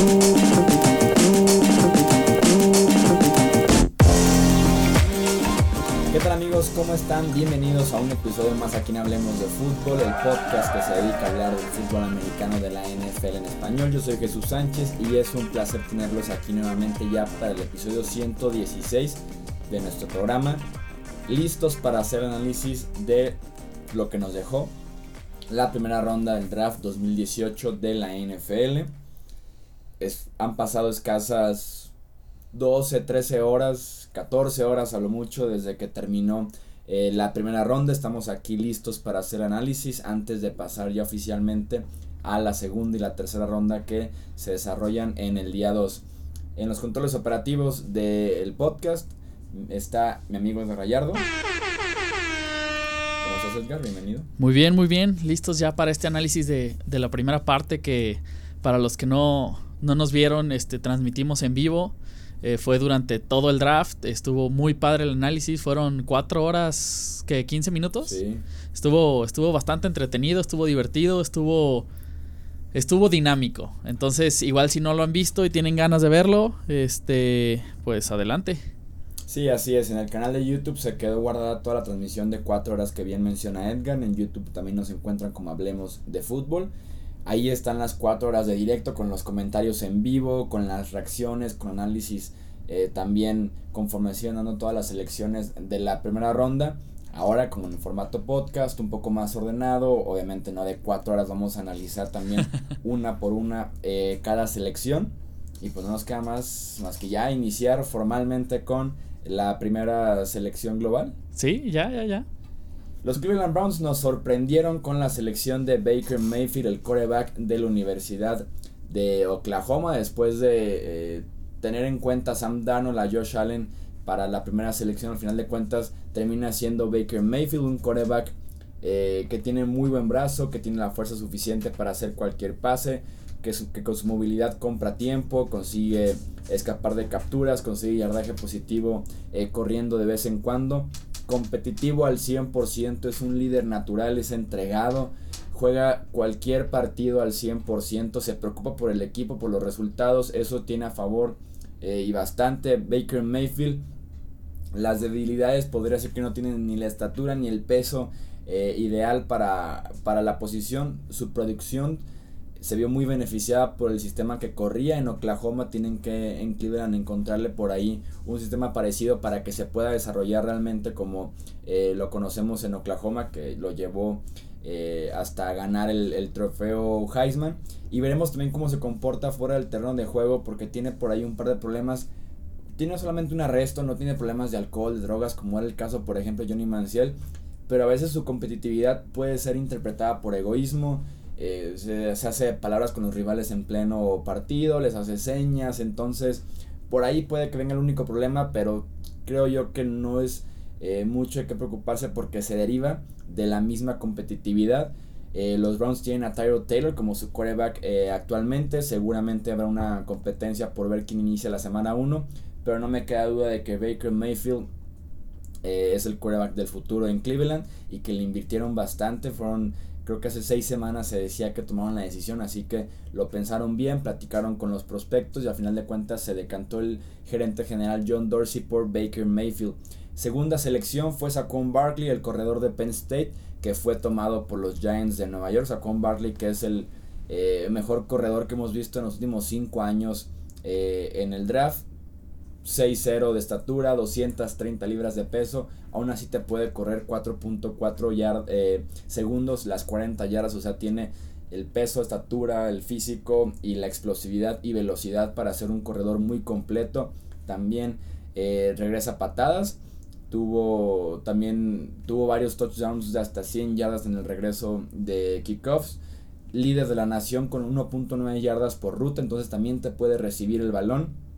¿Qué tal amigos? ¿Cómo están? Bienvenidos a un episodio más aquí en Hablemos de Fútbol, el podcast que se dedica a hablar del fútbol americano de la NFL en español. Yo soy Jesús Sánchez y es un placer tenerlos aquí nuevamente ya para el episodio 116 de nuestro programa, listos para hacer análisis de lo que nos dejó la primera ronda del draft 2018 de la NFL. Es, han pasado escasas 12, 13 horas, 14 horas a lo mucho desde que terminó eh, la primera ronda. Estamos aquí listos para hacer análisis antes de pasar ya oficialmente a la segunda y la tercera ronda que se desarrollan en el día 2. En los controles operativos del podcast está mi amigo Edgar Gallardo. ¿Cómo estás Edgar? Bienvenido. Muy bien, muy bien. Listos ya para este análisis de, de la primera parte que para los que no, no nos vieron, este, transmitimos en vivo. Eh, fue durante todo el draft. Estuvo muy padre el análisis. Fueron cuatro horas, que 15 minutos. Sí. Estuvo, estuvo bastante entretenido, estuvo divertido, estuvo, estuvo dinámico. Entonces, igual si no lo han visto y tienen ganas de verlo, este, pues adelante. Sí, así es. En el canal de YouTube se quedó guardada toda la transmisión de cuatro horas que bien menciona Edgar. En YouTube también nos encuentran como Hablemos de Fútbol. Ahí están las cuatro horas de directo con los comentarios en vivo, con las reacciones, con análisis eh, también conforme dando todas las selecciones de la primera ronda. Ahora como en formato podcast, un poco más ordenado, obviamente no de cuatro horas, vamos a analizar también una por una eh, cada selección. Y pues no nos queda más, más que ya iniciar formalmente con la primera selección global. Sí, ya, ya, ya. Los Cleveland Browns nos sorprendieron con la selección de Baker Mayfield, el quarterback de la Universidad de Oklahoma, después de eh, tener en cuenta a Sam Darnold, a Josh Allen para la primera selección. Al final de cuentas, termina siendo Baker Mayfield, un quarterback eh, que tiene muy buen brazo, que tiene la fuerza suficiente para hacer cualquier pase, que con su movilidad compra tiempo, consigue escapar de capturas, consigue yardaje positivo eh, corriendo de vez en cuando. Competitivo al 100%, es un líder natural, es entregado, juega cualquier partido al 100%, se preocupa por el equipo, por los resultados, eso tiene a favor eh, y bastante Baker Mayfield. Las debilidades podría ser que no tienen ni la estatura ni el peso eh, ideal para, para la posición. Su producción se vio muy beneficiada por el sistema que corría en Oklahoma. Tienen que en encontrarle por ahí un sistema parecido para que se pueda desarrollar realmente como eh, lo conocemos en Oklahoma, que lo llevó eh, hasta ganar el, trofeo Heisman. Y veremos también cómo se comporta fuera del terreno de juego, porque tiene por ahí un par de problemas. Tiene solamente un arresto, no tiene problemas de alcohol, de drogas, como era el caso, por ejemplo, de Johnny Manziel. Pero a veces su competitividad puede ser interpretada por egoísmo. Eh, se, hace palabras con los rivales en pleno partido, les hace señas. Entonces, por ahí puede que venga el único problema, pero creo yo que no es eh, mucho de qué preocuparse porque se deriva de la misma competitividad. Eh, los Browns tienen a Tyrod Taylor como su quarterback eh, actualmente. Seguramente habrá una competencia por ver quién inicia la semana 1. Pero no me queda duda de que Baker Mayfield eh, es el quarterback del futuro en Cleveland y que le invirtieron bastante. Fueron, creo que hace seis semanas se decía que tomaron la decisión, así que lo pensaron bien, platicaron con los prospectos y al final de cuentas se decantó el gerente general John Dorsey por Baker Mayfield. Segunda selección fue Saquon Barkley, el corredor de Penn State, que fue tomado por los Giants de Nueva York. Saquon Barkley, que es el eh, mejor corredor que hemos visto en los últimos cinco años eh, en el draft. 6'0 de estatura, 230 libras de peso, aún así te puede correr 4.4 yard, eh, segundos las 40 yardas, o sea, tiene el peso, estatura, el físico y la explosividad y velocidad para ser un corredor muy completo. También eh, regresa patadas, tuvo también tuvo varios touchdowns de hasta 100 yardas en el regreso de kickoffs. Líder de la nación con 1.9 yardas por ruta, entonces también te puede recibir el balón.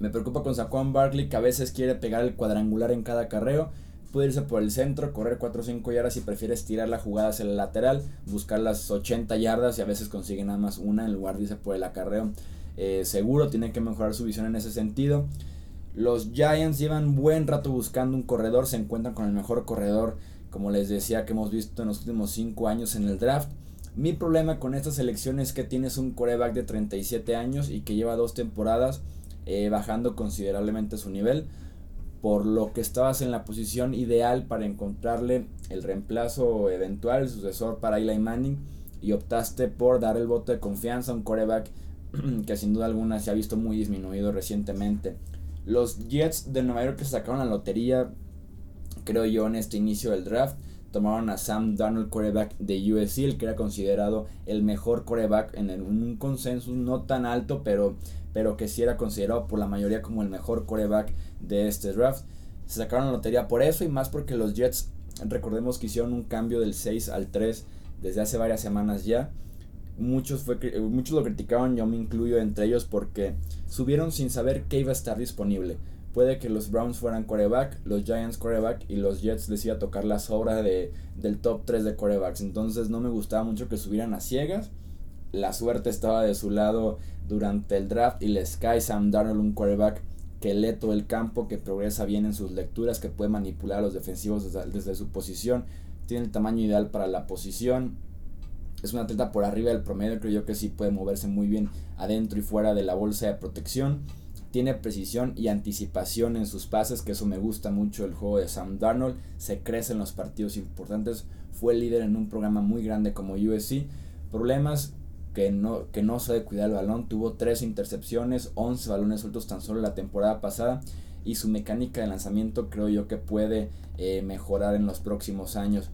Me preocupa con Saquon Barkley que a veces quiere pegar el cuadrangular en cada carreo. Puede irse por el centro, correr 4 o 5 yardas y prefiere estirar la jugada hacia el lateral, buscar las 80 yardas y a veces consigue nada más una en lugar de irse por el acarreo. Eh, seguro tiene que mejorar su visión en ese sentido. Los Giants llevan buen rato buscando un corredor, se encuentran con el mejor corredor, como les decía, que hemos visto en los últimos 5 años en el draft. Mi problema con esta selección es que tienes un coreback de 37 años y que lleva dos temporadas eh, bajando considerablemente su nivel, por lo que estabas en la posición ideal para encontrarle el reemplazo eventual, el sucesor para Eli Manning, y optaste por dar el voto de confianza a un coreback que sin duda alguna se ha visto muy disminuido recientemente. Los Jets de Nueva York que sacaron la lotería, creo yo, en este inicio del draft, tomaron a Sam Darnold, coreback de USC, el que era considerado el mejor coreback en, un consenso no tan alto, pero, pero que sí era considerado por la mayoría como el mejor coreback de este draft. Se sacaron la lotería por eso y más porque los Jets, recordemos que hicieron un cambio del 6 al 3 desde hace varias semanas ya. Muchos, fue, muchos lo criticaron, yo me incluyo entre ellos, porque subieron sin saber qué iba a estar disponible. Puede que los Browns fueran coreback, los Giants coreback y los Jets les tocar la sobra de, del top 3 de corebacks. Entonces no me gustaba mucho que subieran a ciegas. La suerte estaba de su lado durante el draft y les cae Sam Darnold un coreback que lee todo el campo, que progresa bien en sus lecturas, que puede manipular a los defensivos desde, desde su posición. Tiene el tamaño ideal para la posición. Es un atleta por arriba del promedio, creo yo que sí puede moverse muy bien adentro y fuera de la bolsa de protección tiene precisión y anticipación en sus pases, que eso me gusta mucho el juego de Sam Darnold. Se crece en los partidos importantes. Fue líder en un programa muy grande como USC. Problemas que no, que no sabe cuidar el balón. Tuvo 3 intercepciones, 11 balones sueltos tan solo la temporada pasada. Y su mecánica de lanzamiento creo yo que puede eh, mejorar en los próximos años.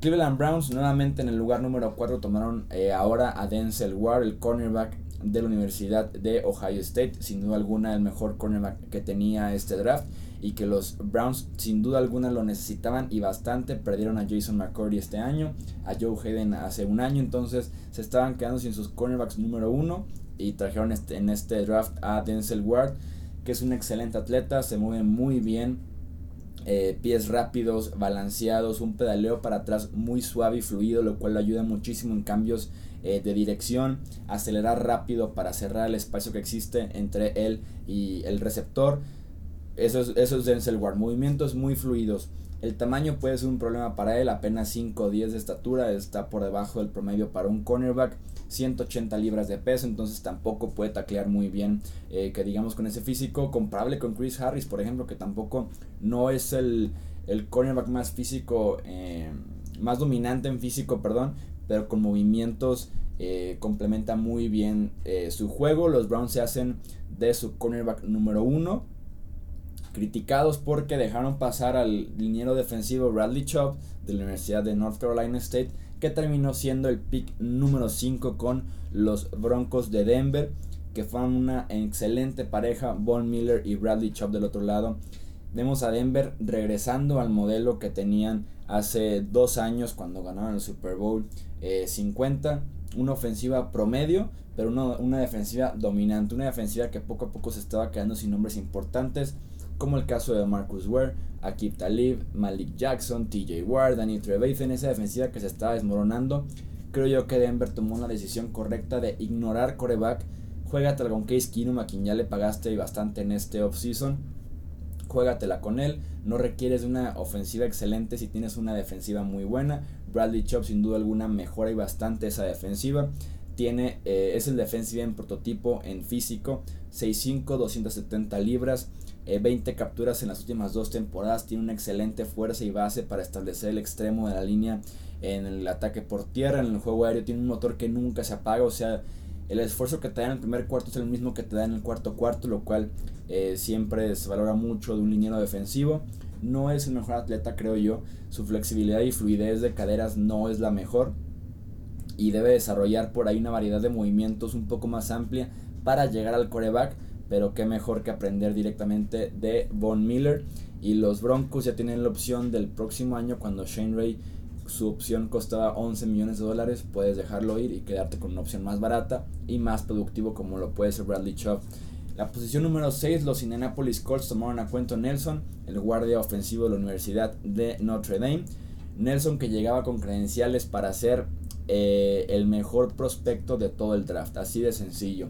Cleveland Browns nuevamente en el lugar número 4 tomaron eh, ahora a Denzel Ward, el cornerback de la Universidad de Ohio State, sin duda alguna el mejor cornerback que tenía este draft y que los Browns sin duda alguna lo necesitaban y bastante. Perdieron a Jason McCurdy este año, a Joe Hayden hace un año, entonces se estaban quedando sin sus cornerbacks número uno y trajeron este, en este draft a Denzel Ward, que es un excelente atleta, se mueve muy bien, eh, pies rápidos, balanceados, un pedaleo para atrás muy suave y fluido, lo cual le ayuda muchísimo en cambios eh, de dirección, acelerar rápido para cerrar el espacio que existe entre él y el receptor. Eso es, eso es Denzel Ward, movimientos muy fluidos. El tamaño puede ser un problema para él, apenas 5 o 10 de estatura, está por debajo del promedio para un cornerback, 180 libras de peso, entonces tampoco puede taclear muy bien, eh, que digamos con ese físico, comparable con Chris Harris, por ejemplo, que tampoco no es el, el cornerback más físico, eh, más dominante en físico, perdón, pero con movimientos eh, complementa muy bien su juego. Los Browns se hacen de su cornerback número 1 criticados porque dejaron pasar al liniero defensivo Bradley Chubb de la Universidad de North Carolina State, que terminó siendo el pick número 5 con los Broncos de Denver, que fueron una excelente pareja, Von Miller y Bradley Chubb del otro lado. Vemos a Denver regresando al modelo que tenían hace dos años cuando ganaron el Super Bowl 50. Eh, una ofensiva promedio, pero una, una defensiva dominante. Una defensiva que poco a poco se estaba quedando sin nombres importantes como el caso de Marcus Ware, Akib Talib, Malik Jackson, TJ Ward, Danny en esa defensiva que se estaba desmoronando. Creo yo que Denver tomó una decisión correcta de ignorar coreback. Juégatela con Case Keenum, a quien ya le pagaste bastante en este offseason. Juégatela con él. No requieres una ofensiva excelente si tienes una defensiva muy buena. Bradley Chubb sin duda alguna mejora y bastante esa defensiva. Tiene, eh, es el defensive en prototipo en físico. 6'5, 270 libras. 20 eh, capturas en las últimas dos temporadas, tiene una excelente fuerza y base para establecer el extremo de la línea en el ataque por tierra, en el juego aéreo, tiene un motor que nunca se apaga, o sea, el esfuerzo que te da en el primer cuarto es el mismo que te da en el cuarto cuarto, lo cual eh, siempre se valora mucho de un liniero defensivo. No es el mejor atleta, creo yo. Su flexibilidad y fluidez de caderas no es la mejor. Y debe desarrollar por ahí una variedad de movimientos un poco más amplia para llegar al coreback pero qué mejor que aprender directamente de Von Miller. Y los Broncos ya tienen la opción del próximo año cuando Shane Ray su opción costaba 11 millones de dólares, puedes dejarlo ir y quedarte con una opción más barata y más productivo como lo puede ser Bradley Chubb. La posición número 6, los Indianapolis Colts tomaron a cuento Nelson, el guardia ofensivo de la Universidad de Notre Dame. Nelson que llegaba con credenciales para ser eh, el mejor prospecto de todo el draft, así de sencillo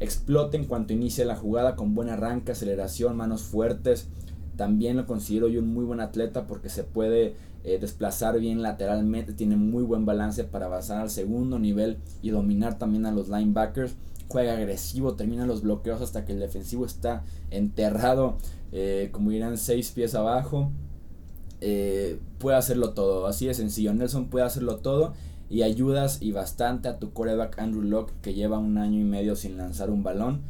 explota en cuanto inicia la jugada con buen arranque, aceleración, manos fuertes, También lo considero yo un muy buen atleta porque se puede eh, desplazar bien lateralmente, tiene muy buen balance para avanzar al segundo nivel y dominar también a los linebackers. Juega agresivo, termina los bloqueos hasta que el defensivo está enterrado, eh, como dirán, seis pies abajo. Eh, puede hacerlo todo, así de sencillo. Nelson puede hacerlo todo y ayudas y bastante a tu coreback Andrew Locke que lleva un año y medio sin lanzar un balón.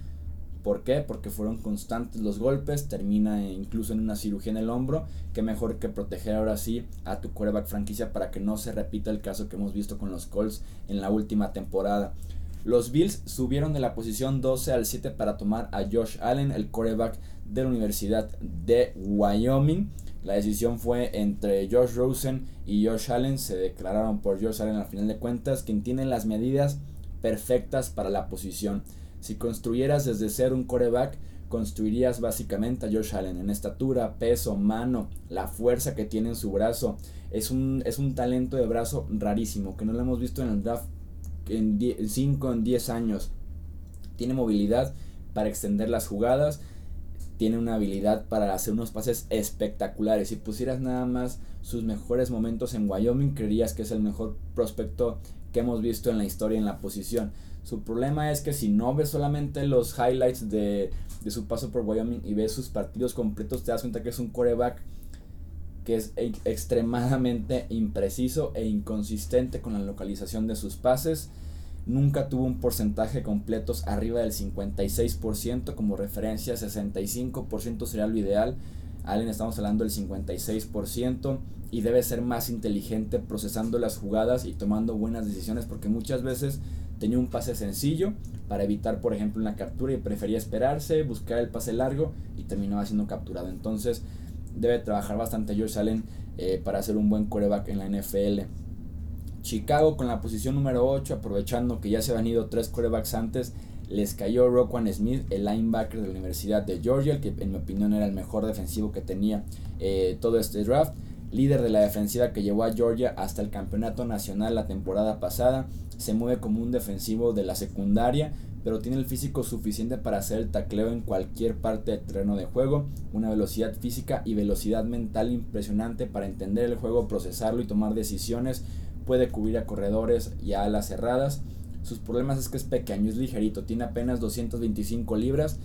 ¿Por qué? Porque fueron constantes los golpes, termina incluso en una cirugía en el hombro, que mejor que proteger ahora sí a tu coreback franquicia para que no se repita el caso que hemos visto con los Colts en la última temporada. Los Bills subieron de la posición 12 al 7 para tomar a Josh Allen, el coreback de la Universidad de Wyoming. La decisión fue entre Josh Rosen y Josh Allen. Se declararon por Josh Allen al final de cuentas, quien tiene las medidas perfectas para la posición. Si construyeras desde ser un coreback, construirías básicamente a Josh Allen en estatura, peso, mano, la fuerza que tiene en su brazo. Es un, es un talento de brazo rarísimo, que no lo hemos visto en el draft en 5 en 10 años. Tiene movilidad para extender las jugadas tiene una habilidad para hacer unos pases espectaculares. Si pusieras nada más sus mejores momentos en Wyoming, creerías que es el mejor prospecto que hemos visto en la historia en la posición. Su problema es que si no ves solamente los highlights de, de su paso por Wyoming y ves sus partidos completos, te das cuenta que es un coreback que es extremadamente impreciso e inconsistente con la localización de sus pases nunca tuvo un porcentaje completos arriba del 56% como referencia, 65% sería lo ideal. Allen estamos hablando del 56% y debe ser más inteligente procesando las jugadas y tomando buenas decisiones porque muchas veces tenía un pase sencillo para evitar por ejemplo una captura y prefería esperarse, buscar el pase largo y terminaba siendo capturado. Entonces debe trabajar bastante George Allen eh, para ser un buen coreback en la NFL. Chicago con la posición número 8, aprovechando que ya se han ido tres quarterbacks antes, les cayó Roquan Smith, el linebacker de la Universidad de Georgia, que en mi opinión era el mejor defensivo que tenía eh, todo este draft. Líder de la defensiva que llevó a Georgia hasta el campeonato nacional la temporada pasada. Se mueve como un defensivo de la secundaria, pero tiene el físico suficiente para hacer el tacleo en cualquier parte del terreno de juego. Una velocidad física y velocidad mental impresionante para entender el juego, procesarlo y tomar decisiones puede cubrir a corredores y a alas cerradas. Sus problemas es que es pequeño, es ligerito, tiene apenas 225 libras.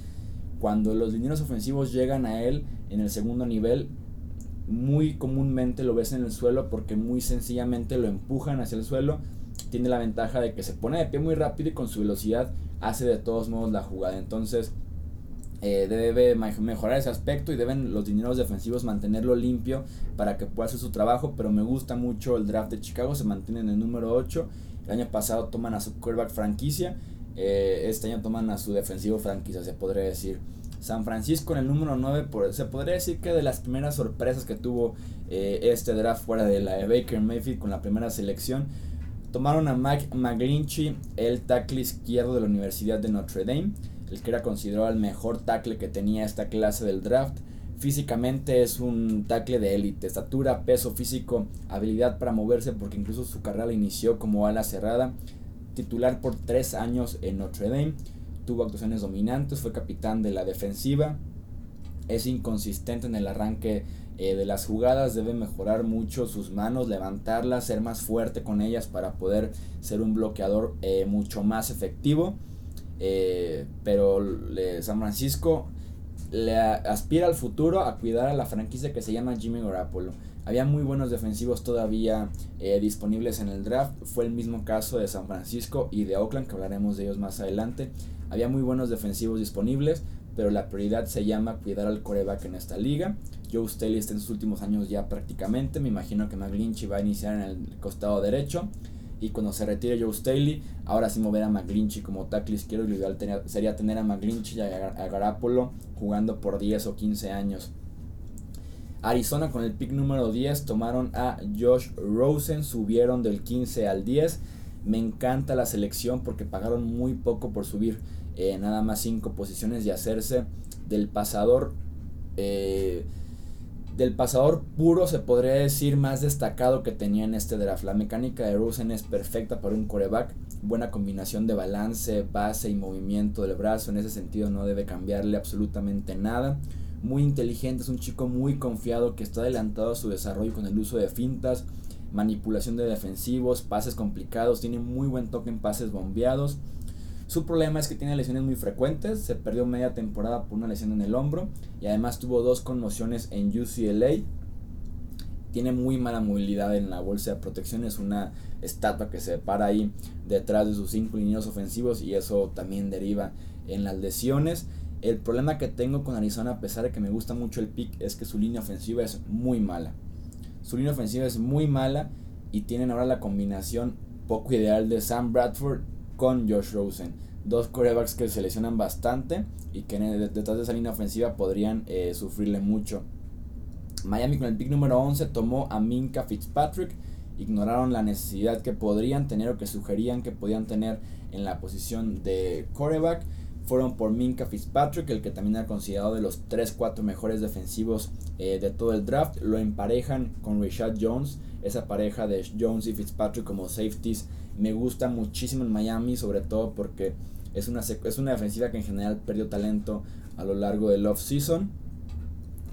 Cuando los lineros ofensivos llegan a él en el segundo nivel, muy comúnmente lo ves en el suelo porque muy sencillamente lo empujan hacia el suelo. Tiene la ventaja de que se pone de pie muy rápido y con su velocidad hace de todos modos la jugada. Entonces, eh, debe mejorar ese aspecto y deben los dineros defensivos mantenerlo limpio para que pueda hacer su trabajo. Pero me gusta mucho el draft de Chicago, se mantiene en el número 8. El año pasado toman a su quarterback franquicia, eh, este año toman a su defensivo franquicia, se podría decir. San Francisco en el número 9, por, se podría decir que de las primeras sorpresas que tuvo eh, este draft fuera de la de Baker Mayfield con la primera selección. Tomaron a Mike McGlinchey, el tackle izquierdo de la Universidad de Notre Dame el que era considerado el mejor tackle que tenía esta clase del draft. Físicamente es un tackle de élite, estatura, peso físico, habilidad para moverse porque incluso su carrera la inició como ala cerrada, titular por tres años en Notre Dame, tuvo actuaciones dominantes, fue capitán de la defensiva, es inconsistente en el arranque eh, de las jugadas, debe mejorar mucho sus manos, levantarlas, ser más fuerte con ellas para poder ser un bloqueador eh, mucho más efectivo. Eh, pero San Francisco le aspira al futuro a cuidar a la franquicia que se llama Jimmy Garoppolo. Había muy buenos defensivos todavía eh, disponibles en el draft. Fue el mismo caso de San Francisco y de Oakland, que hablaremos de ellos más adelante. Había muy buenos defensivos disponibles, pero la prioridad se llama cuidar al coreback en esta liga. Joe Staley está en sus últimos años ya prácticamente. Me imagino que McGlinchey va a iniciar en el costado derecho. Y cuando se retire Joe Staley, ahora sí mover a McGlinchey como tackle izquierdo. Lo ideal sería tener a McGlinchey y a, Garapolo jugando por 10 o 15 años. Arizona con el pick número 10 tomaron a Josh Rosen, subieron del 15 al 10. Me encanta la selección porque pagaron muy poco por subir eh, nada más 5 posiciones y hacerse del pasador. Eh, del pasador puro se podría decir más destacado que tenía en este draft. La mecánica de Rosen es perfecta para un coreback, buena combinación de balance, base y movimiento del brazo, en ese sentido no debe cambiarle absolutamente nada. muy inteligente, es un chico muy confiado que está adelantado a su desarrollo con el uso de fintas, manipulación de defensivos, pases complicados, tiene muy buen toque en pases bombeados. Su problema es que tiene lesiones muy frecuentes, se perdió media temporada por una lesión en el hombro y además tuvo dos conmociones en UCLA. Tiene muy mala movilidad en la bolsa de protección, es una estatua que se para ahí detrás de sus cinco líneas ofensivos y eso también deriva en las lesiones. El problema que tengo con Arizona, a pesar de que me gusta mucho el pick, es que su línea ofensiva es muy mala. Su línea ofensiva es muy mala y tienen ahora la combinación poco ideal de Sam Bradford con Josh Rosen. Dos corebacks que se lesionan bastante y que detrás de esa línea ofensiva podrían eh, sufrirle mucho. Miami con el pick número 11 tomó a Minka Fitzpatrick. Ignoraron la necesidad que podrían tener o que sugerían que podían tener en la posición de coreback fueron por Minka Fitzpatrick, el que también ha considerado de los 3-4 mejores defensivos eh, de todo el draft. Lo emparejan con Rashad Jones, esa pareja de Jones y Fitzpatrick como safeties. Me gusta muchísimo en Miami, sobre todo porque es una, es una defensiva que en general perdió talento a lo largo del off-season.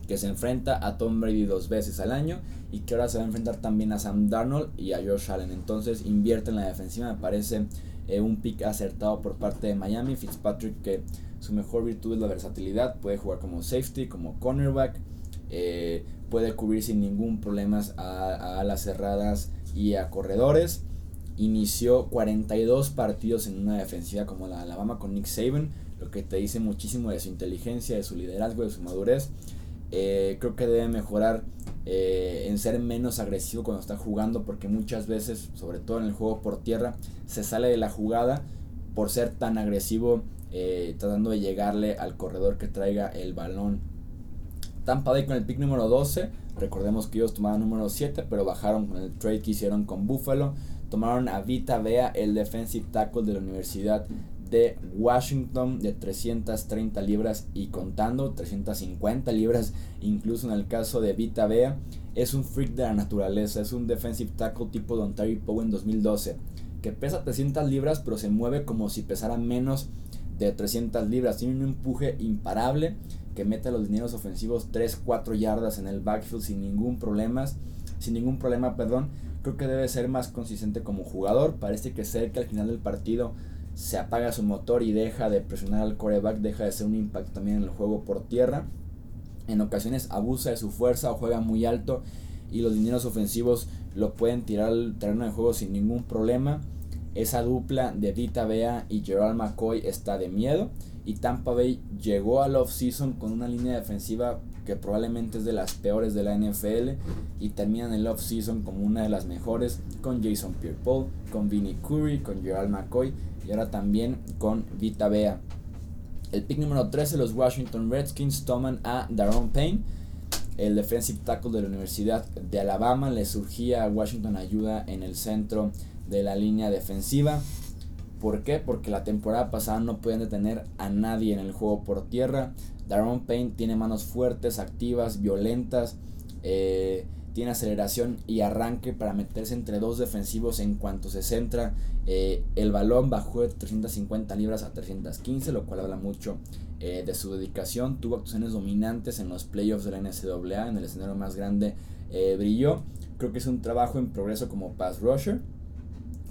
Que se enfrenta a Tom Brady dos veces al año y que ahora se va a enfrentar también a Sam Darnold y a Josh Allen. Entonces invierte en la defensiva, me parece eh, un pick acertado por parte de Miami. Fitzpatrick que su mejor virtud es la versatilidad, puede jugar como safety, como cornerback, eh, puede cubrir sin ningún problema a, a alas cerradas y a corredores. Inició 42 partidos en una defensiva como la Alabama con Nick Saban, lo que te dice muchísimo de su inteligencia, de su liderazgo, de su madurez. Eh, creo que debe mejorar eh, en ser menos agresivo cuando está jugando porque muchas veces, sobre todo en el juego por tierra, se sale de la jugada por ser tan agresivo eh, tratando de llegarle al corredor que traiga el balón. Tampa Bay con el pick número 12, recordemos que ellos tomaron número 7 pero bajaron con el trade que hicieron con Buffalo. Tomaron a Vita Vea, el defensive tackle de la Universidad de Washington de 330 libras y contando 350 libras incluso en el caso de Vita Bea. Es un freak de la naturaleza es un defensive tackle tipo Don Terry Poe en 2012 que pesa 300 libras pero se mueve como si pesara menos de 300 libras. Tiene un empuje imparable que mete a los dineros ofensivos 3-4 yardas en el backfield sin ningún problema sin ningún problema perdón creo que debe ser más consistente como jugador parece que cerca al final del partido se apaga su motor y deja de presionar al coreback, deja de ser un impacto también en el juego por tierra. En ocasiones abusa de su fuerza o juega muy alto y los dineros ofensivos lo pueden tirar al terreno de juego sin ningún problema. Esa dupla de Vita Bea y Gerald McCoy está de miedo. Y Tampa Bay llegó al off-season con una línea defensiva que probablemente es de las peores de la NFL y terminan el off-season como una de las mejores con Jason Pierre-Paul, con Vinnie Curry, con Gerald McCoy y ahora también con Vita Bea. El pick número 13, los Washington Redskins toman a Daron Payne, el defensive tackle de la Universidad de Alabama. Le surgía a Washington ayuda en el centro de la línea defensiva. ¿Por qué? Porque la temporada pasada no pueden detener a nadie en el juego por tierra. Daron Payne tiene manos fuertes, activas, violentas. Eh, tiene aceleración y arranque para meterse entre dos defensivos en cuanto se centra. Eh, el balón bajó de 350 libras a 315, lo cual habla mucho eh, de su dedicación. Tuvo actuaciones dominantes en los playoffs de la NCAA, en el escenario más grande brilló. Creo que es un trabajo en progreso como pass rusher,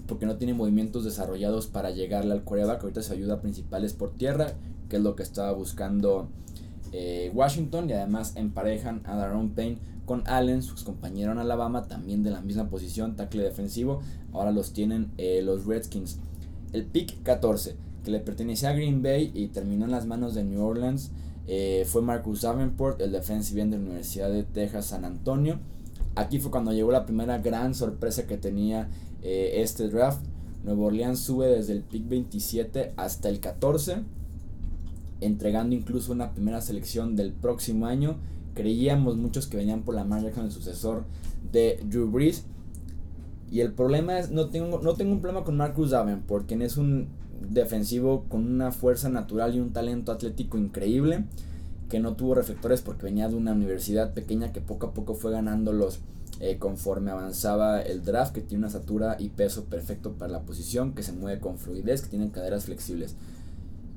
porque no tiene movimientos desarrollados para llegarle al coreback. Ahorita se ayuda principales por tierra, que es lo que estaba buscando Washington, y además emparejan a Daron Payne con Allen, su compañero en Alabama, también de la misma posición, tackle defensivo. Ahora los tienen eh, los Redskins. El pick 14, que le pertenecía a Green Bay y terminó en las manos de New Orleans, eh, fue Marcus Davenport, el defensive de la Universidad de Texas San Antonio. Aquí fue cuando llegó la primera gran sorpresa que tenía eh, este draft. Nuevo Orleans sube desde el pick 27 hasta el 14, entregando incluso una primera selección del próximo año creíamos muchos que venían por la marca con el sucesor de Drew Brees. Y el problema es, no tengo, no tengo un problema con Marcus Davenport, quien es un defensivo con una fuerza natural y un talento atlético increíble, que no tuvo reflectores porque venía de una universidad pequeña que poco a poco fue ganándolos eh, conforme avanzaba el draft, que tiene una estatura y peso perfecto para la posición, que se mueve con fluidez, que tiene caderas flexibles.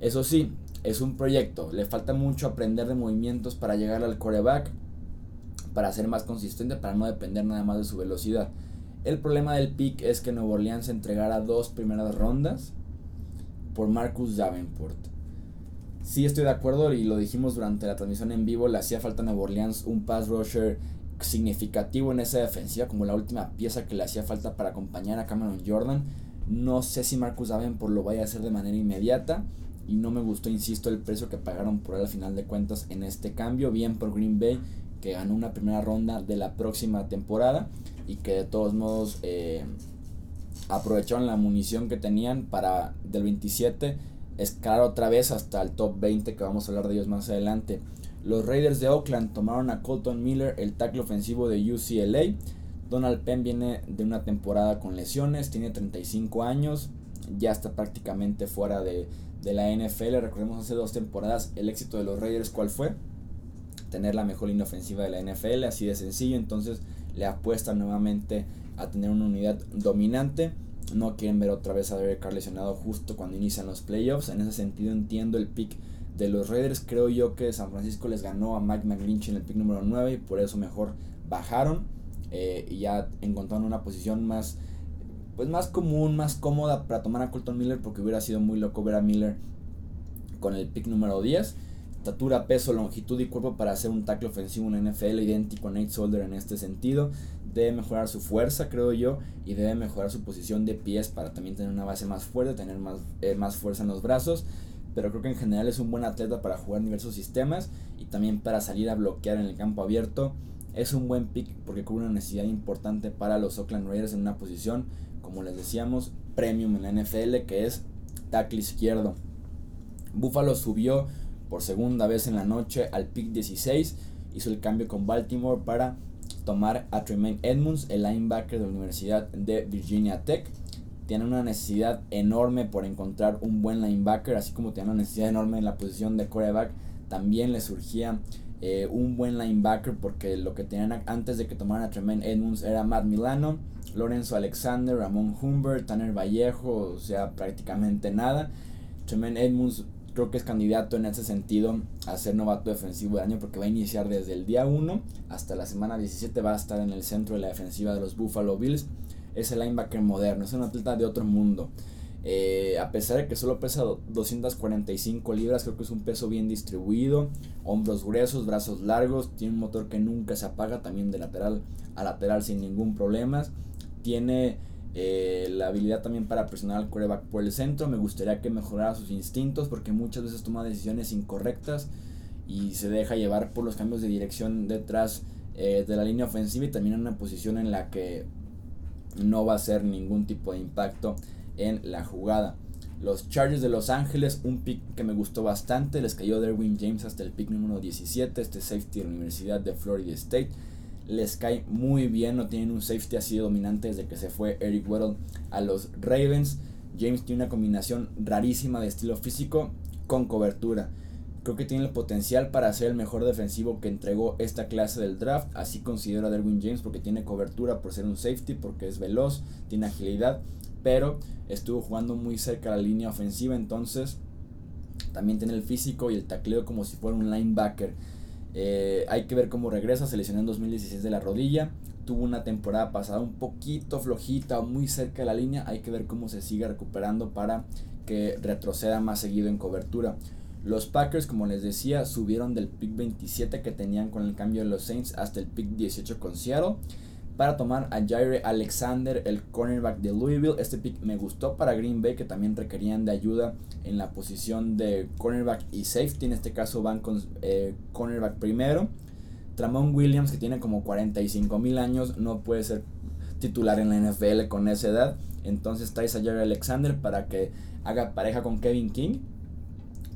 Eso sí, es un proyecto, le falta mucho aprender de movimientos para llegar al coreback, para ser más consistente, para no depender nada más de su velocidad. El problema del pick es que Nuevo Orleans entregara dos primeras rondas por Marcus Davenport. Sí estoy de acuerdo y lo dijimos durante la transmisión en vivo, le hacía falta a Nuevo Orleans un pass rusher significativo en esa defensiva, como la última pieza que le hacía falta para acompañar a Cameron Jordan. No sé si Marcus Davenport lo vaya a hacer de manera inmediata y no me gustó, insisto, el precio que pagaron por él al final de cuentas en este cambio. Bien por Green Bay, que ganó una primera ronda de la próxima temporada y que de todos modos eh, aprovecharon la munición que tenían para del 27 escalar otra vez hasta el top 20 que vamos a hablar de ellos más adelante. Los Raiders de Oakland tomaron a Colton Miller, el tackle ofensivo de UCLA. Donald Penn viene de una temporada con lesiones, tiene 35 años, ya está prácticamente fuera de, de la NFL. Recordemos hace dos temporadas el éxito de los Raiders, ¿cuál fue? Tener la mejor línea ofensiva de la NFL, así de sencillo. Entonces le apuestan nuevamente a tener una unidad dominante. No quieren ver otra vez a Derek Carr lesionado justo cuando inician los playoffs. En ese sentido entiendo el pick de los Raiders. Creo yo que San Francisco les ganó a Mike McGlinch en el pick número 9 y por eso mejor bajaron. Eh, y ya encontraron una posición más pues más común, más cómoda para tomar a Colton Miller porque hubiera sido muy loco ver a Miller con el pick número 10. Estatura, peso, longitud y cuerpo para hacer un tackle ofensivo en la NFL idénco a Nate Solder en este sentido. Debe mejorar su fuerza, creo yo, y debe mejorar su posición de pies para también tener una base más fuerte, tener más, eh, más fuerza en los brazos. Pero creo que en general es un buen atleta para jugar en diversos sistemas y también para salir a bloquear en el campo abierto. Es un buen pick porque cubre una necesidad importante para los Oakland Raiders en una posición como les decíamos, premium en la NFL, que es tackle izquierdo. Buffalo subió por segunda vez en la noche al pick 16, hizo el cambio con Baltimore para tomar a Tremaine Edmonds, el linebacker de la Universidad de Virginia Tech. Tiene una necesidad enorme por encontrar un buen linebacker, así como tiene una necesidad enorme en la posición de quarterback. También le surgía eh, un buen linebacker porque lo que tenían antes de que tomaran a Tremaine Edmonds era Matt Milano Lorenzo Alexander, Ramón Humbert, Tanner Vallejo, o sea, prácticamente nada. Tremaine Edmonds creo que es candidato en ese sentido a ser novato defensivo de año porque va a iniciar desde el día 1 hasta la semana 17, va a estar en el centro de la defensiva de los Buffalo Bills. Es el linebacker moderno, es un atleta de otro mundo. Eh, a pesar de que solo pesa 245 libras, creo que es un peso bien distribuido. Hombros gruesos, brazos largos, tiene un motor que nunca se apaga, también de lateral a lateral sin ningún problema tiene eh, la habilidad también para presionar al coreback por el centro. Me gustaría que mejorara sus instintos porque muchas veces toma decisiones incorrectas y se deja llevar por los cambios de dirección detrás eh, de la línea ofensiva y también en una posición en la que no va a hacer ningún tipo de impacto en la jugada. Los Chargers de Los Ángeles, un pick que me gustó bastante, les cayó Derwin James hasta el pick número 17, este safety de la Universidad de Florida State les cae muy bien, no tienen un safety así dominante desde que se fue Eric Weddle a los Ravens. James tiene una combinación rarísima de estilo físico con cobertura. Creo que tiene el potencial para ser el mejor defensivo que entregó esta clase del draft. Así considero a Derwin James porque tiene cobertura por ser un safety, porque es veloz, tiene agilidad, pero estuvo jugando muy cerca a la línea ofensiva, entonces también tiene el físico y el tacleo como si fuera un linebacker. Eh, hay que ver cómo regresa. Se lesionó en 2016 de la rodilla. Tuvo una temporada pasada un poquito flojita o muy cerca de la línea. Hay que ver cómo se sigue recuperando para que retroceda más seguido en cobertura. Los Packers, como les decía, subieron del pick 27 que tenían con el cambio de los Saints hasta el pick 18 con Seattle para tomar a Jaire Alexander, el cornerback de Louisville. Este pick me gustó para Green Bay, que también requerían de ayuda en la posición de cornerback y safety. En este caso van con eh, cornerback primero. Tramon Williams, que tiene como 45 mil años, no puede ser titular en la NFL con esa edad. Entonces traes a Jaire Alexander para que haga pareja con Kevin King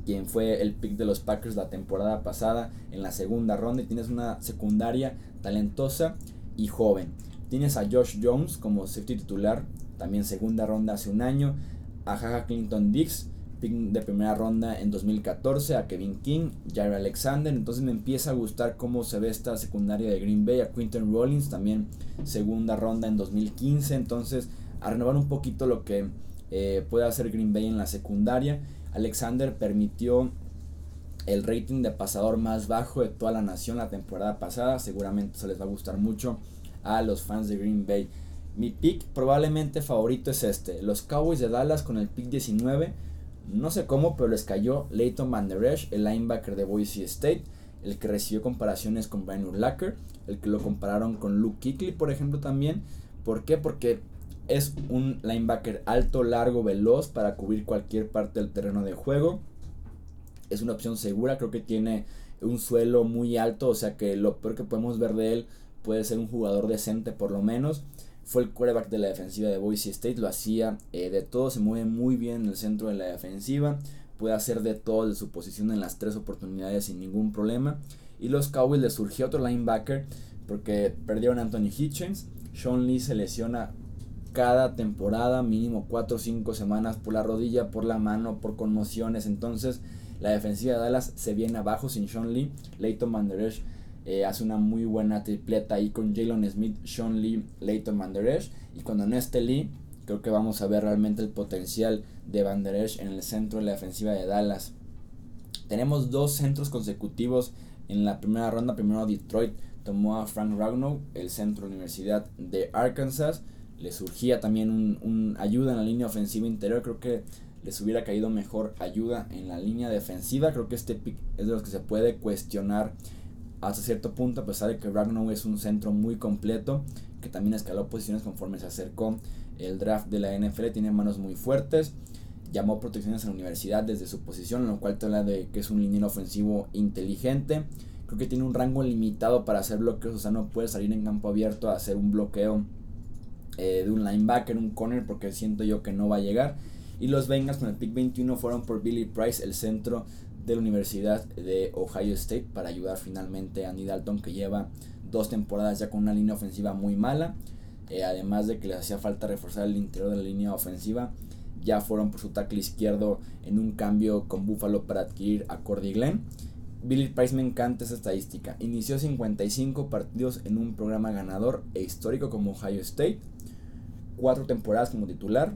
quien fue el pick de los Packers la temporada pasada en la segunda ronda. Y tienes una secundaria talentosa y joven. Tienes a Josh Jones como safety titular, también segunda ronda hace un año, a Jaja Clinton Dix, pick de primera ronda en 2014, a Kevin King, Jair Alexander, entonces me empieza a gustar cómo se ve esta secundaria de Green Bay, a Quinton Rollins, también segunda ronda en 2015, entonces a renovar un poquito lo que eh, puede hacer Green Bay en la secundaria. Alexander permitió el rating de pasador más bajo de toda la nación la temporada pasada. Seguramente se les va a gustar mucho a los fans de Green Bay. Mi pick probablemente favorito es este. Los Cowboys de Dallas con el pick 19. No sé cómo, pero les cayó Leighton Van Der Esch, el linebacker de Boise State, el que recibió comparaciones con Brian Urlacher, el que lo compararon con Luke Kuechly, por ejemplo, también. ¿Por qué? Porque es un linebacker alto, largo, veloz para cubrir cualquier parte del terreno de juego. Es una opción segura, creo que tiene un suelo muy alto, o sea que lo peor que podemos ver de él puede ser un jugador decente por lo menos. Fue el quarterback de la defensiva de Boise State, lo hacía eh, de todo, se mueve muy bien en el centro de la defensiva, puede hacer de todo de su posición en las tres oportunidades sin ningún problema. Y los Cowboys le surgió otro linebacker porque perdieron a Anthony Hitchens. Sean Lee se lesiona cada temporada, mínimo 4 o 5 semanas por la rodilla, por la mano, por conmociones. Entonces, la defensiva de Dallas se viene abajo sin Sean Lee. Leighton Van Der Esch eh, hace una muy buena tripleta ahí con Jalen Smith, Sean Lee, Leighton Van Der Esch. Y cuando no esté Lee, creo que vamos a ver realmente el potencial de Van Der Esch en el centro de la defensiva de Dallas. Tenemos dos centros consecutivos en la primera ronda. Primero Detroit tomó a Frank Ragnow, el centro de la Universidad de Arkansas. Le surgía también un, un ayuda en la línea ofensiva interior. Creo que les hubiera caído mejor ayuda en la línea defensiva. Creo que este pick es de los que se puede cuestionar hasta cierto punto, a pesar de que Ragnow es un centro muy completo, que también escaló posiciones conforme se acercó el draft de la NFL, tiene manos muy fuertes, llamó protecciones a la universidad desde su posición, lo cual te habla de que es un liniero ofensivo inteligente. Creo que tiene un rango limitado para hacer bloqueos, o sea, no puede salir en campo abierto a hacer un bloqueo eh, de un linebacker, un corner, porque siento yo que no va a llegar. Y los Bengals con el pick 21 fueron por Billy Price, el centro de la Universidad de Ohio State, para ayudar finalmente a Andy Dalton, que lleva dos temporadas ya con una línea ofensiva muy mala. Eh, además de que les hacía falta reforzar el interior de la línea ofensiva, ya fueron por su tackle izquierdo en un cambio con Buffalo para adquirir a Cordy Glenn. Billy Price me encanta esa estadística. Inició 55 partidos en un programa ganador e histórico como Ohio State, cuatro temporadas como titular,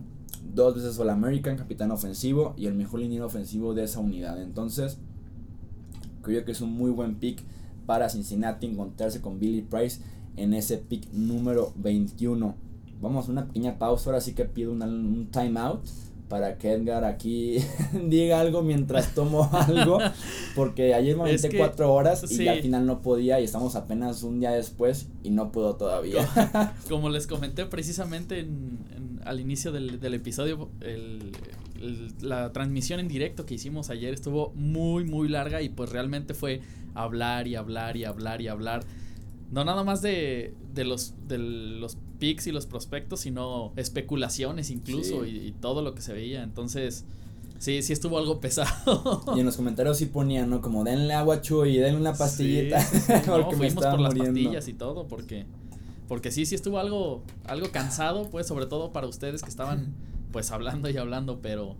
dos veces All American, capitán ofensivo y el mejor liniero ofensivo de esa unidad. Entonces, creo que es un muy buen pick para Cincinnati encontrarse con Billy Price en ese pick número 21. Vamos a una pequeña pausa, ahora sí que pido un timeout para que Edgar aquí diga algo mientras tomo algo, porque ayer me aventé cuatro horas y al final no podía y estamos apenas un día después y no puedo todavía. Como, les comenté precisamente en, al inicio del, del episodio, la transmisión en directo que hicimos ayer estuvo muy, muy larga y pues realmente fue hablar y hablar y hablar y hablar no nada más de, de los de los picks y los prospectos, sino especulaciones incluso y, todo lo que se veía. Entonces, sí, sí estuvo algo pesado. Y en los comentarios sí ponían, ¿no? Como denle agua Chuy, denle una pastillita. porque fuimos por las pastillas y todo, porque porque sí, sí estuvo algo algo cansado, pues sobre todo para ustedes que estaban pues hablando y hablando, pero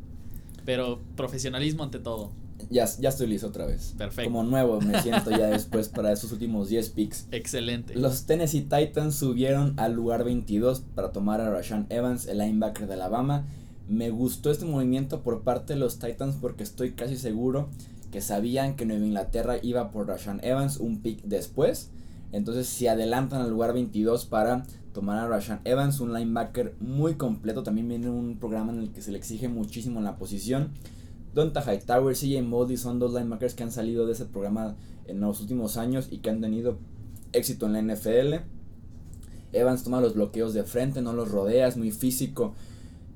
pero profesionalismo ante todo. Ya, ya estoy listo otra vez. Perfecto. Como nuevo me siento ya después para esos últimos 10 picks. Excelente. Los Tennessee Titans subieron al lugar 22 para tomar a Rashan Evans, el linebacker de Alabama. Me gustó este movimiento por parte de los Titans porque estoy casi seguro que sabían que Nueva Inglaterra iba por Rashan Evans un pick después. Entonces se adelantan al lugar 22 para tomar a Rashan Evans, un linebacker muy completo. También viene un programa en el que se le exige muchísimo en la posición. Donta Hightower, CJ Mosley son dos linebackers que han salido de ese programa en los últimos años y que han tenido éxito en la NFL. Evans toma los bloqueos de frente, no los rodea, es muy físico.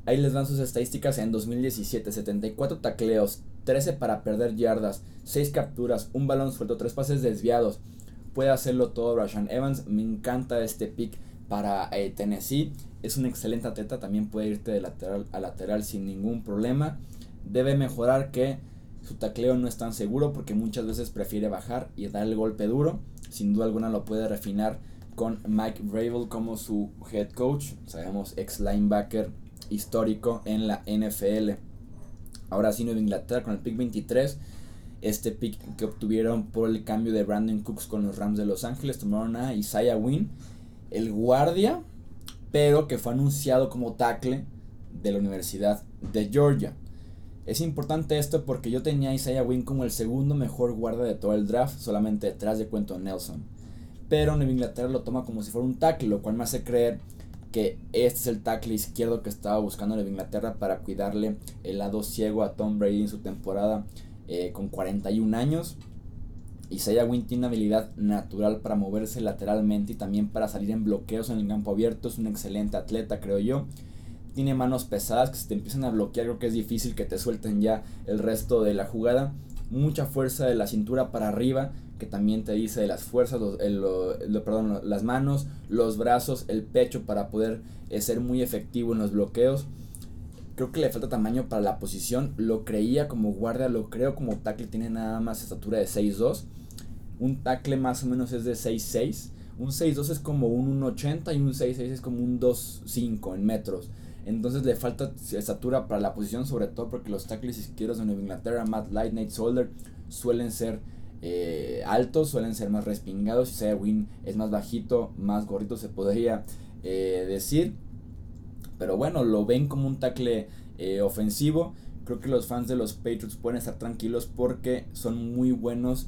Ahí les dan sus estadísticas en 2017, 74 tacleos, 13 para perder yardas, 6 capturas, un balón suelto, 3 pases desviados. Puede hacerlo todo Rashan Evans, me encanta este pick para eh, Tennessee. Es un excelente atleta, también puede irte de lateral a lateral sin ningún problema debe mejorar que su tacleo no es tan seguro porque muchas veces prefiere bajar y dar el golpe duro. Sin duda alguna lo puede refinar con Mike Vrabel como su head coach. Sabemos ex linebacker histórico en la NFL. Ahora sí Nueva Inglaterra con el pick 23. Este pick que obtuvieron por el cambio de Brandon Cooks con los Rams de Los Ángeles. Tomaron a Isaiah Wynn, el guardia, pero que fue anunciado como tackle de la Universidad de Georgia. Es importante esto porque yo tenía a Isaiah Wynn como el segundo mejor guarda de todo el draft, solamente detrás de Quentin Nelson. Pero Nueva Inglaterra lo toma como si fuera un tackle, lo cual me hace creer que este es el tackle izquierdo que estaba buscando Nueva Inglaterra para cuidarle el lado ciego a Tom Brady en su temporada eh, con 41 años. Isaiah Wynn tiene una habilidad natural para moverse lateralmente y también para salir en bloqueos en el campo abierto. Es un excelente atleta, creo yo tiene manos pesadas que si te empiezan a bloquear creo que es difícil que te suelten ya el resto de la jugada. Mucha fuerza de la cintura para arriba que también te dice de las fuerzas, perdón, las manos, los brazos, el pecho para poder eh, ser muy efectivo en los bloqueos. Creo que le falta tamaño para la posición. Lo creía como guardia, lo creo como tackle. Tiene nada más estatura de 6'2. Un tackle más o menos es de 6'6. Un 6'2 es como un 1'80 y un 6'6 es como un 2'5 en metros. Entonces le falta estatura para la posición, sobre todo porque los tackles izquierdos de Nueva Inglaterra, Matt Light, Nate Solder, suelen ser eh, altos, suelen ser más respingados. Isaiah Wynn es más bajito, más gordito se podría eh, decir. Pero bueno, lo ven como un tackle eh, ofensivo. Creo que los fans de los Patriots pueden estar tranquilos porque son muy buenos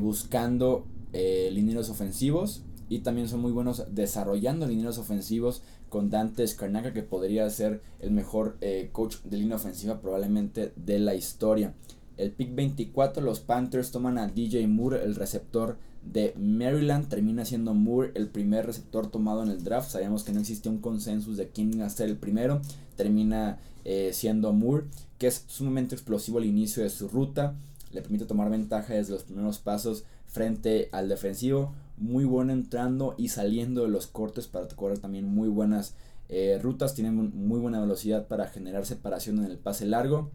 buscando lineros ofensivos y también son muy buenos desarrollando lineros ofensivos con Dante Scarnaca que podría ser el mejor eh, coach de línea ofensiva probablemente de la historia. El pick 24 los Panthers toman a DJ Moore, el receptor de Maryland. Termina siendo Moore el primer receptor tomado en el draft. Sabíamos que no existía un consenso de quién iba a ser el primero. Termina eh, siendo Moore, que es sumamente explosivo al inicio de su ruta. Le permite tomar ventaja desde los primeros pasos frente al defensivo muy bueno entrando y saliendo de los cortes para correr también muy buenas eh, rutas, tiene muy buena velocidad para generar separación en el pase largo.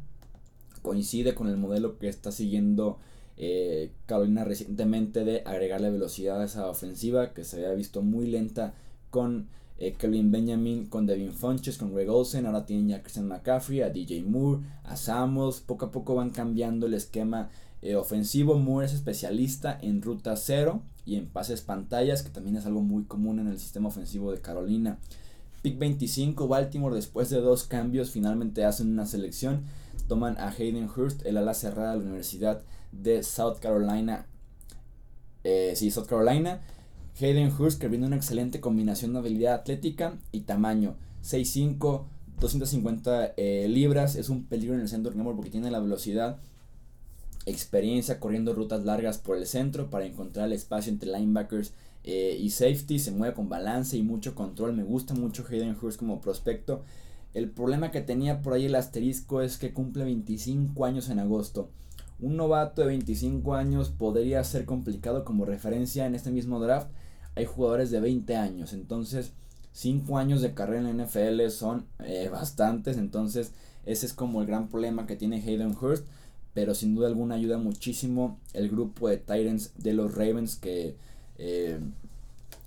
Coincide con el modelo que está siguiendo eh, Carolina recientemente de agregarle velocidad a esa ofensiva que se había visto muy lenta con eh, Kevin Benjamin, con Devin Funches, con Greg Olsen, ahora tienen ya a Christian McCaffrey, a DJ Moore, a Samuels, poco a poco van cambiando el esquema ofensivo. Moore es especialista en ruta cero y en pases pantallas, que también es algo muy común en el sistema ofensivo de Carolina. Pick 25, Baltimore después de dos cambios finalmente hacen una selección. Toman a Hayden Hurst, el ala cerrada de la Universidad de South Carolina. Eh, sí, South Carolina. Hayden Hurst que viene una excelente combinación de habilidad atlética y tamaño. 6'5, 250 eh, libras. Es un peligro en el centro porque tiene la velocidad experiencia corriendo rutas largas por el centro para encontrar el espacio entre linebackers eh, y safety. Se mueve con balance y mucho control. Me gusta mucho Hayden Hurst como prospecto. El problema que tenía por ahí el asterisco es que cumple 25 años en agosto. Un novato de 25 años podría ser complicado como referencia en este mismo draft. Hay jugadores de 20 años. Entonces, 5 años de carrera en la NFL son eh, bastantes. Entonces, ese es como el gran problema que tiene Hayden Hurst pero sin duda alguna ayuda muchísimo el grupo de Titans de los Ravens que eh,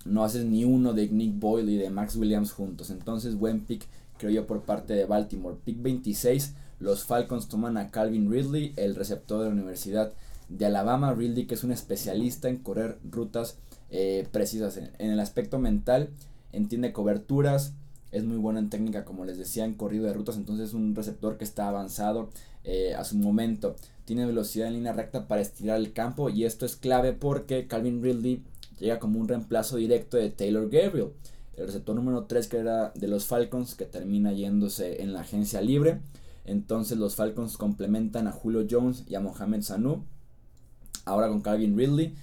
no haces ni uno de Nick Boyle y de Max Williams juntos. Entonces, buen pick, creo yo, por parte de Baltimore. Pick 26, los Falcons toman a Calvin Ridley, el receptor de la Universidad de Alabama. Ridley, que es un especialista en correr rutas eh, precisas. En, el aspecto mental, entiende coberturas, es muy bueno en técnica, como les decía, en corrido de rutas. Entonces, un receptor que está avanzado eh, a su momento. Tiene velocidad en línea recta para estirar el campo y esto es clave porque Calvin Ridley llega como un reemplazo directo de Taylor Gabriel, el receptor número 3 que era de los Falcons que termina yéndose en la agencia libre. Entonces los Falcons complementan a Julio Jones y a Mohamed Sanu. Ahora con Calvin Ridley.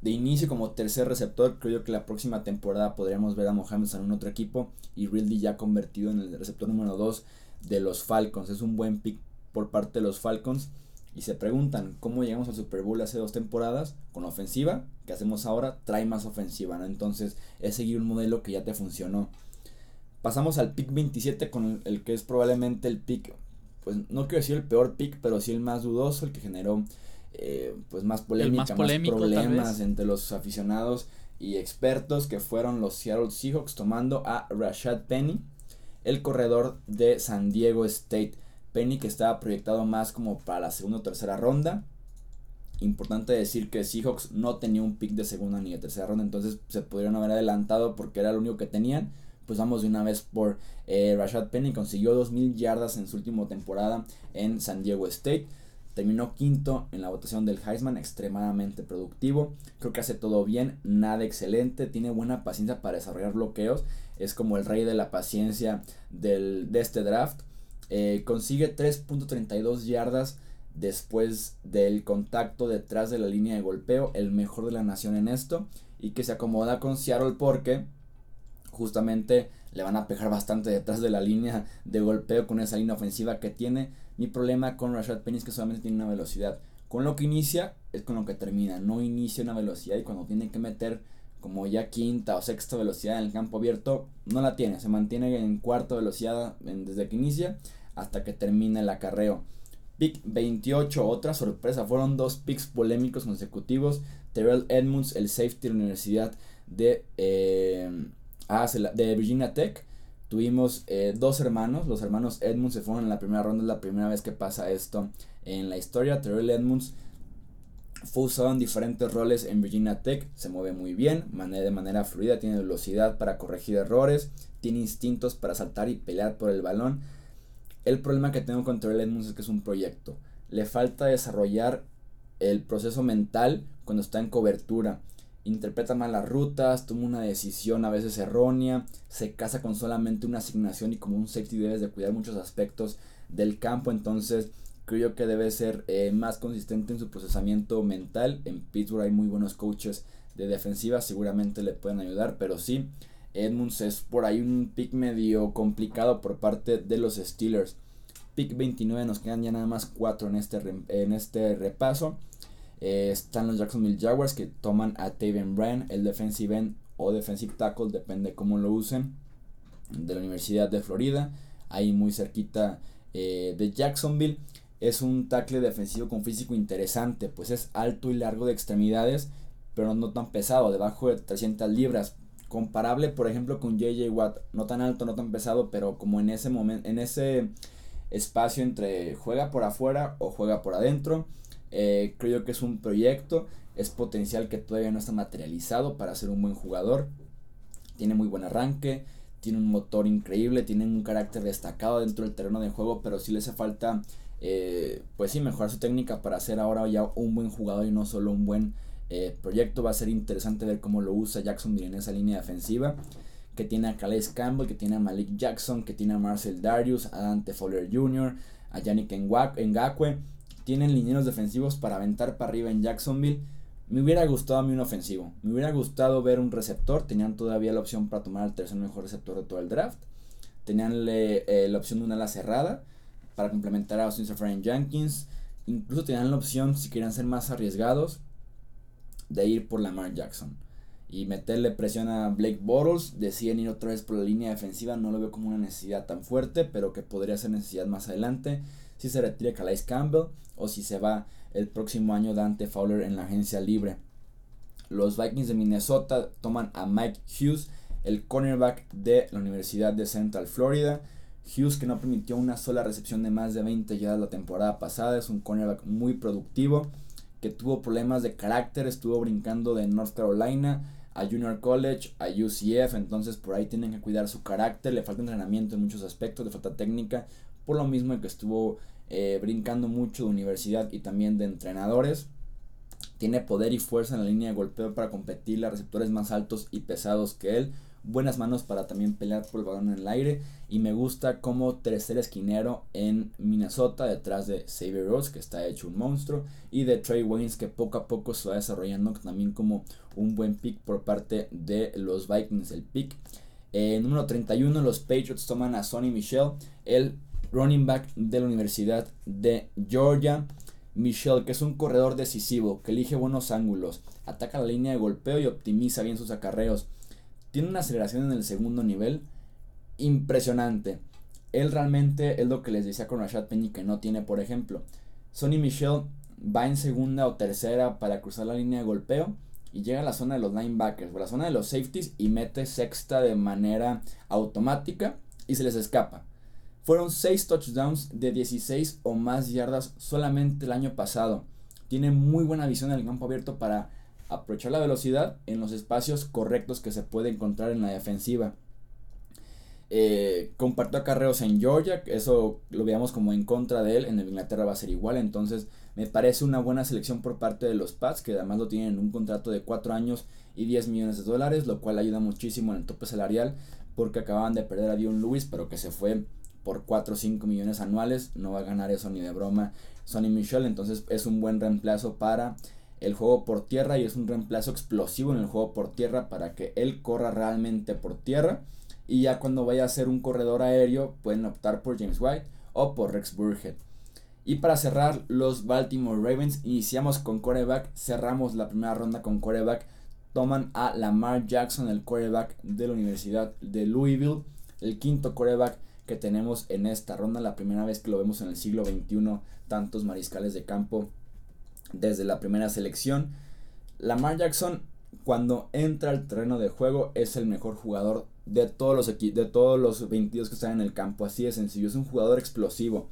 De inicio como tercer receptor, creo que la próxima temporada podríamos ver a Mohamed Sanu en otro equipo y Ridley ya convertido en el receptor número 2 de los Falcons. Es un buen pick por parte de los Falcons y se preguntan cómo llegamos al Super Bowl hace dos temporadas con ofensiva, que hacemos ahora, trae más ofensiva, ¿no? Entonces es seguir un modelo que ya te funcionó. Pasamos al pick 27 con el, que es probablemente el pick, pues no quiero decir el peor pick, pero sí el más dudoso, el que generó eh, pues más polémica, más, problemas entre los aficionados y expertos que fueron los Seattle Seahawks tomando a Rashad Penny, el corredor de San Diego State. Penny que estaba proyectado más como para la segunda o tercera ronda. Importante decir que Seahawks no tenía un pick de segunda ni de tercera ronda, entonces se pudieron haber adelantado porque era lo único que tenían. pues vamos de una vez por eh, Rashad Penny. Consiguió 2.000 yardas en su última temporada en San Diego State. Terminó quinto en la votación del Heisman, extremadamente productivo. Creo que hace todo bien, nada excelente, tiene buena paciencia para desarrollar bloqueos. Es como el rey de la paciencia del, de este draft. Eh, consigue 3.32 yardas después del contacto detrás de la línea de golpeo, el mejor de la nación en esto. Y que se acomoda con Seattle porque justamente le van a pegar bastante detrás de la línea de golpeo con esa línea ofensiva que tiene. Mi problema con Rashad Penny es que solamente tiene una velocidad. Con lo que inicia es con lo que termina. No inicia una velocidad y cuando tiene que meter como ya quinta o sexta velocidad en el campo abierto, no la tiene. Se mantiene en cuarta velocidad desde que inicia hasta que termina el acarreo. Pick 28, otra sorpresa, fueron dos picks polémicos consecutivos. Terrell Edmonds, el safety de Universidad de eh, Ah, de Virginia Tech. Tuvimos eh, dos hermanos, los hermanos Edmunds se fueron en la primera ronda, es la primera vez que pasa esto en la historia. Terrell Edmunds fue usado en diferentes roles en Virginia Tech, se mueve muy bien, de manera fluida, tiene velocidad para corregir errores, tiene instintos para saltar y pelear por el balón. El problema que tengo con Terrell Edmunds es que es un proyecto, le falta desarrollar el proceso mental cuando está en cobertura. Interpreta mal las rutas, toma una decisión a veces errónea, se casa con solamente una asignación y como un safety debes de cuidar muchos aspectos del campo, entonces creo que debe ser eh, más consistente en su procesamiento mental. En Pittsburgh hay muy buenos coaches de defensiva, seguramente le pueden ayudar, pero sí, Edmunds es por ahí un pick medio complicado por parte de los Steelers. Pick 29, nos quedan ya nada más 4 en este, en este repaso. Eh, están los Jacksonville Jaguars que toman a Taven Bryan, el defensive end o defensive tackle, depende cómo lo usen, de la Universidad de Florida, ahí muy cerquita eh, de Jacksonville. Es un tackle defensivo con físico interesante, pues es alto y largo de extremidades, pero no tan pesado, debajo de 300 libras. Comparable, por ejemplo, con JJ Watt, no tan alto, no tan pesado, pero como en ese momento, en ese espacio entre juega por afuera o juega por adentro. Eh, creo que es un proyecto, es potencial que todavía no está materializado para ser un buen jugador. Tiene muy buen arranque, tiene un motor increíble, tiene un carácter destacado dentro del terreno de juego, pero sí le hace falta, eh, pues sí, mejorar su técnica para ser ahora ya un buen jugador y no solo un buen eh, proyecto. Va a ser interesante ver cómo lo usa Jacksonville en esa línea defensiva. Que tiene a Calais Campbell, que tiene a Malik Jackson, que tiene a Marcel Darius, a Dante Fowler Jr., a Yannick Ngakwe tienen linieros defensivos para aventar para arriba en Jacksonville. Me hubiera gustado a mí un ofensivo. Me hubiera gustado ver un receptor. Tenían todavía la opción para tomar el tercer mejor receptor de todo el draft. Tenían eh, la opción de una ala cerrada para complementar a Austin Safari Jenkins. Incluso tenían la opción, si querían ser más arriesgados, de ir por Lamar Jackson. Y meterle presión a Blake Bottles. Decían ir otra vez por la línea defensiva. No lo veo como una necesidad tan fuerte, pero que podría ser necesidad más adelante si se retira Calais Campbell o si se va el próximo año Dante Fowler en la agencia libre. Los Vikings de Minnesota toman a Mike Hughes, el cornerback de la Universidad de Central Florida. Hughes que no permitió una sola recepción de más de 20 ya la temporada pasada, es un cornerback muy productivo que tuvo problemas de carácter, estuvo brincando de North Carolina a Junior College, a UCF, entonces por ahí tienen que cuidar su carácter, le falta entrenamiento en muchos aspectos, le falta técnica, por lo mismo que estuvo eh, brincando mucho de universidad y también de entrenadores. Tiene poder y fuerza en la línea de golpeo para competir a receptores más altos y pesados que él. Buenas manos para también pelear por el balón en el aire. Y me gusta como tercer esquinero en Minnesota, detrás de Xavier Rose, que está hecho un monstruo. Y de Trey Waynes, que poco a poco se va desarrollando también como un buen pick por parte de los Vikings. El pick. Eh, número 31, los Patriots toman a Sonny Michel, el running back de la Universidad de Georgia. Michelle, que es un corredor decisivo, que elige buenos ángulos, ataca la línea de golpeo y optimiza bien sus acarreos. Tiene una aceleración en el segundo nivel impresionante. Él realmente es lo que les decía con Rashad Penny que no tiene, por ejemplo. Sonny Michelle va en segunda o tercera para cruzar la línea de golpeo y llega a la zona de los linebackers o la zona de los safeties y mete sexta de manera automática y se les escapa. Fueron 6 touchdowns de 16 o más yardas solamente el año pasado. Tiene muy buena visión en el campo abierto para aprovechar la velocidad en los espacios correctos que se puede encontrar en la defensiva. Eh, compartió acarreos en Georgia, eso lo veamos como en contra de él, en Inglaterra va a ser igual, entonces me parece una buena selección por parte de los Pats, que además lo tienen en un contrato de 4 años y 10 millones de dólares, lo cual ayuda muchísimo en el tope salarial, porque acababan de perder a Dion Lewis, pero que se fue por 4 o 5 millones anuales, no va a ganar eso ni de broma Sonny Michel, entonces es un buen reemplazo para el juego por tierra y es un reemplazo explosivo en el juego por tierra para que él corra realmente por tierra. Y ya cuando vaya a ser un corredor aéreo pueden optar por James White o por Rex Burhead. Y para cerrar, los Baltimore Ravens iniciamos con coreback, cerramos la primera ronda con coreback, toman a Lamar Jackson, el coreback de la Universidad de Louisville, el quinto coreback que tenemos en esta ronda, la primera vez que lo vemos en el siglo XXI, tantos mariscales de campo desde la primera selección. Lamar Jackson cuando entra al terreno de juego es el mejor jugador de todos los de todos los 22 que están en el campo, así de sencillo, es un jugador explosivo,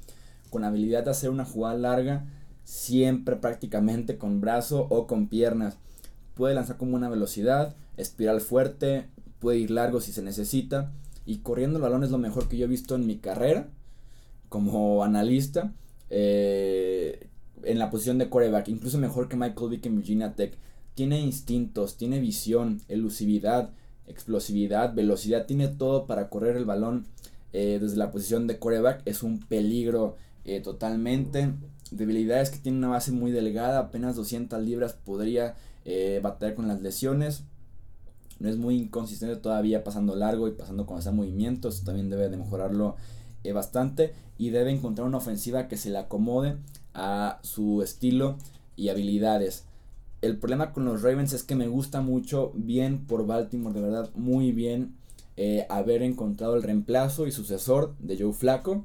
con habilidad de hacer una jugada larga, siempre prácticamente con brazo o con piernas. Puede lanzar como una velocidad, espiral fuerte, puede ir largo si se necesita y corriendo el balón es lo mejor que yo he visto en mi carrera como analista. Eh, en la posición de coreback, incluso mejor que Michael Vick en Virginia Tech. Tiene instintos, tiene visión, elusividad, explosividad, velocidad, tiene todo para correr el balón eh, desde la posición de coreback. Es un peligro eh, totalmente. Debilidades que tiene una base muy delgada, apenas 200 libras, podría eh, batallar con las lesiones. No es muy inconsistente todavía pasando largo y pasando con ese movimiento. Eso también debe de mejorarlo bastante. Y debe encontrar una ofensiva que se le acomode a su estilo y habilidades. El problema con los Ravens es que me gusta mucho, bien por Baltimore, de verdad, muy bien eh, haber encontrado el reemplazo y sucesor de Joe Flaco.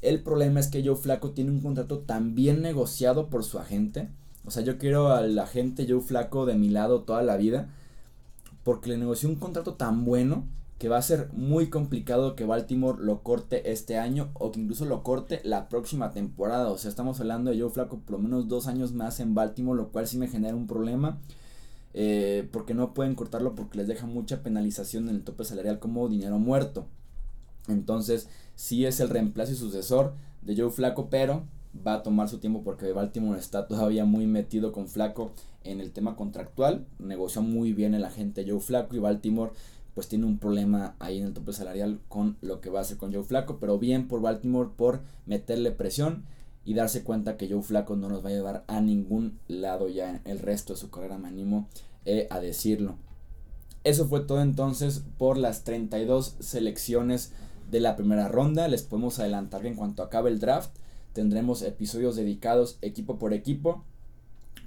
El problema es que Joe Flaco tiene un contrato tan bien negociado por su agente. O sea, yo quiero al agente Joe Flaco de mi lado toda la vida. Porque le negoció un contrato tan bueno que va a ser muy complicado que Baltimore lo corte este año o que incluso lo corte la próxima temporada. O sea, estamos hablando de Joe Flaco por lo menos dos años más en Baltimore, lo cual sí me genera un problema. Eh, porque no pueden cortarlo porque les deja mucha penalización en el tope salarial como dinero muerto. Entonces, sí es el reemplazo y sucesor de Joe Flaco, pero va a tomar su tiempo porque Baltimore está todavía muy metido con Flaco en el tema contractual. Negoció muy bien el agente Joe Flaco y Baltimore pues tiene un problema ahí en el tope salarial con lo que va a hacer con Joe Flaco, pero bien por Baltimore por meterle presión y darse cuenta que Joe Flaco no nos va a llevar a ningún lado ya el resto de su carrera, me animo eh, a decirlo. Eso fue todo entonces por las 32 selecciones de la primera ronda. Les podemos adelantar que en cuanto acabe el draft tendremos episodios dedicados equipo por equipo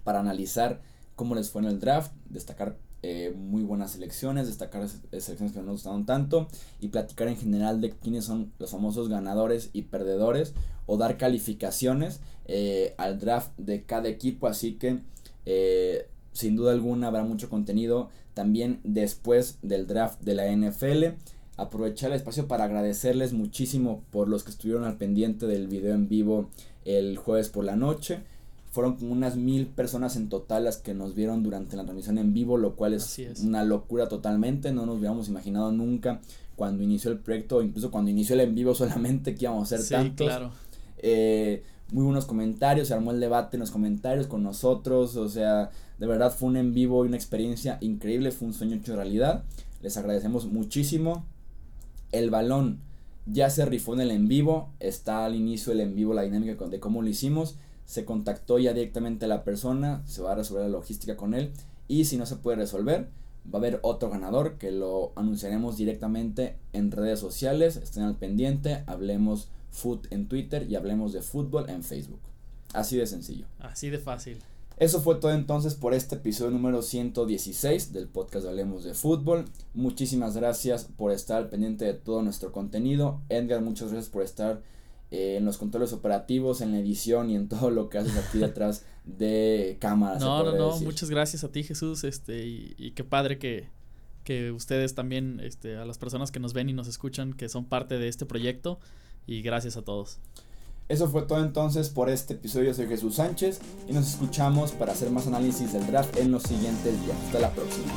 para analizar cómo les fue en el draft, destacar eh, muy buenas selecciones, destacar selecciones que no nos gustaron tanto y platicar en general de quiénes son los famosos ganadores y perdedores o dar calificaciones eh, al draft de cada equipo. Así que eh, sin duda alguna habrá mucho contenido también después del draft de la NFL. Aprovechar el espacio para agradecerles muchísimo por los que estuvieron al pendiente del video en vivo el jueves por la noche. Fueron como unas mil personas en total las que nos vieron durante la transmisión en vivo, lo cual es, una locura totalmente. No nos hubiéramos imaginado nunca cuando inició el proyecto, incluso cuando inició el en vivo solamente que íbamos a ser sí, tantos. claro. Eh, muy buenos comentarios, se armó el debate en los comentarios con nosotros, o sea, de verdad fue un en vivo y una experiencia increíble, fue un sueño hecho realidad. Les agradecemos muchísimo. El balón ya se rifó en el en vivo, está al inicio del en vivo la dinámica de cómo lo hicimos se contactó ya directamente a la persona, se va a resolver la logística con él y si no se puede resolver, va a haber otro ganador que lo anunciaremos directamente en redes sociales, estén al pendiente, hablemos foot en Twitter y hablemos de fútbol en Facebook. Así de sencillo. Así de fácil. Eso fue todo entonces por este episodio número 116 del podcast de Hablemos de Fútbol. Muchísimas gracias por estar al pendiente de todo nuestro contenido. Edgar, muchas gracias por estar eh, en los controles operativos, en la edición y en todo lo que haces aquí detrás de cámaras. No, no, no, muchas gracias a ti Jesús, este, y, qué padre que, que ustedes también, este, a las personas que nos ven y nos escuchan, que son parte de este proyecto, y gracias a todos. Eso fue todo entonces por este episodio. Soy Jesús Sánchez y nos escuchamos para hacer más análisis del draft en los siguientes días. Hasta la próxima.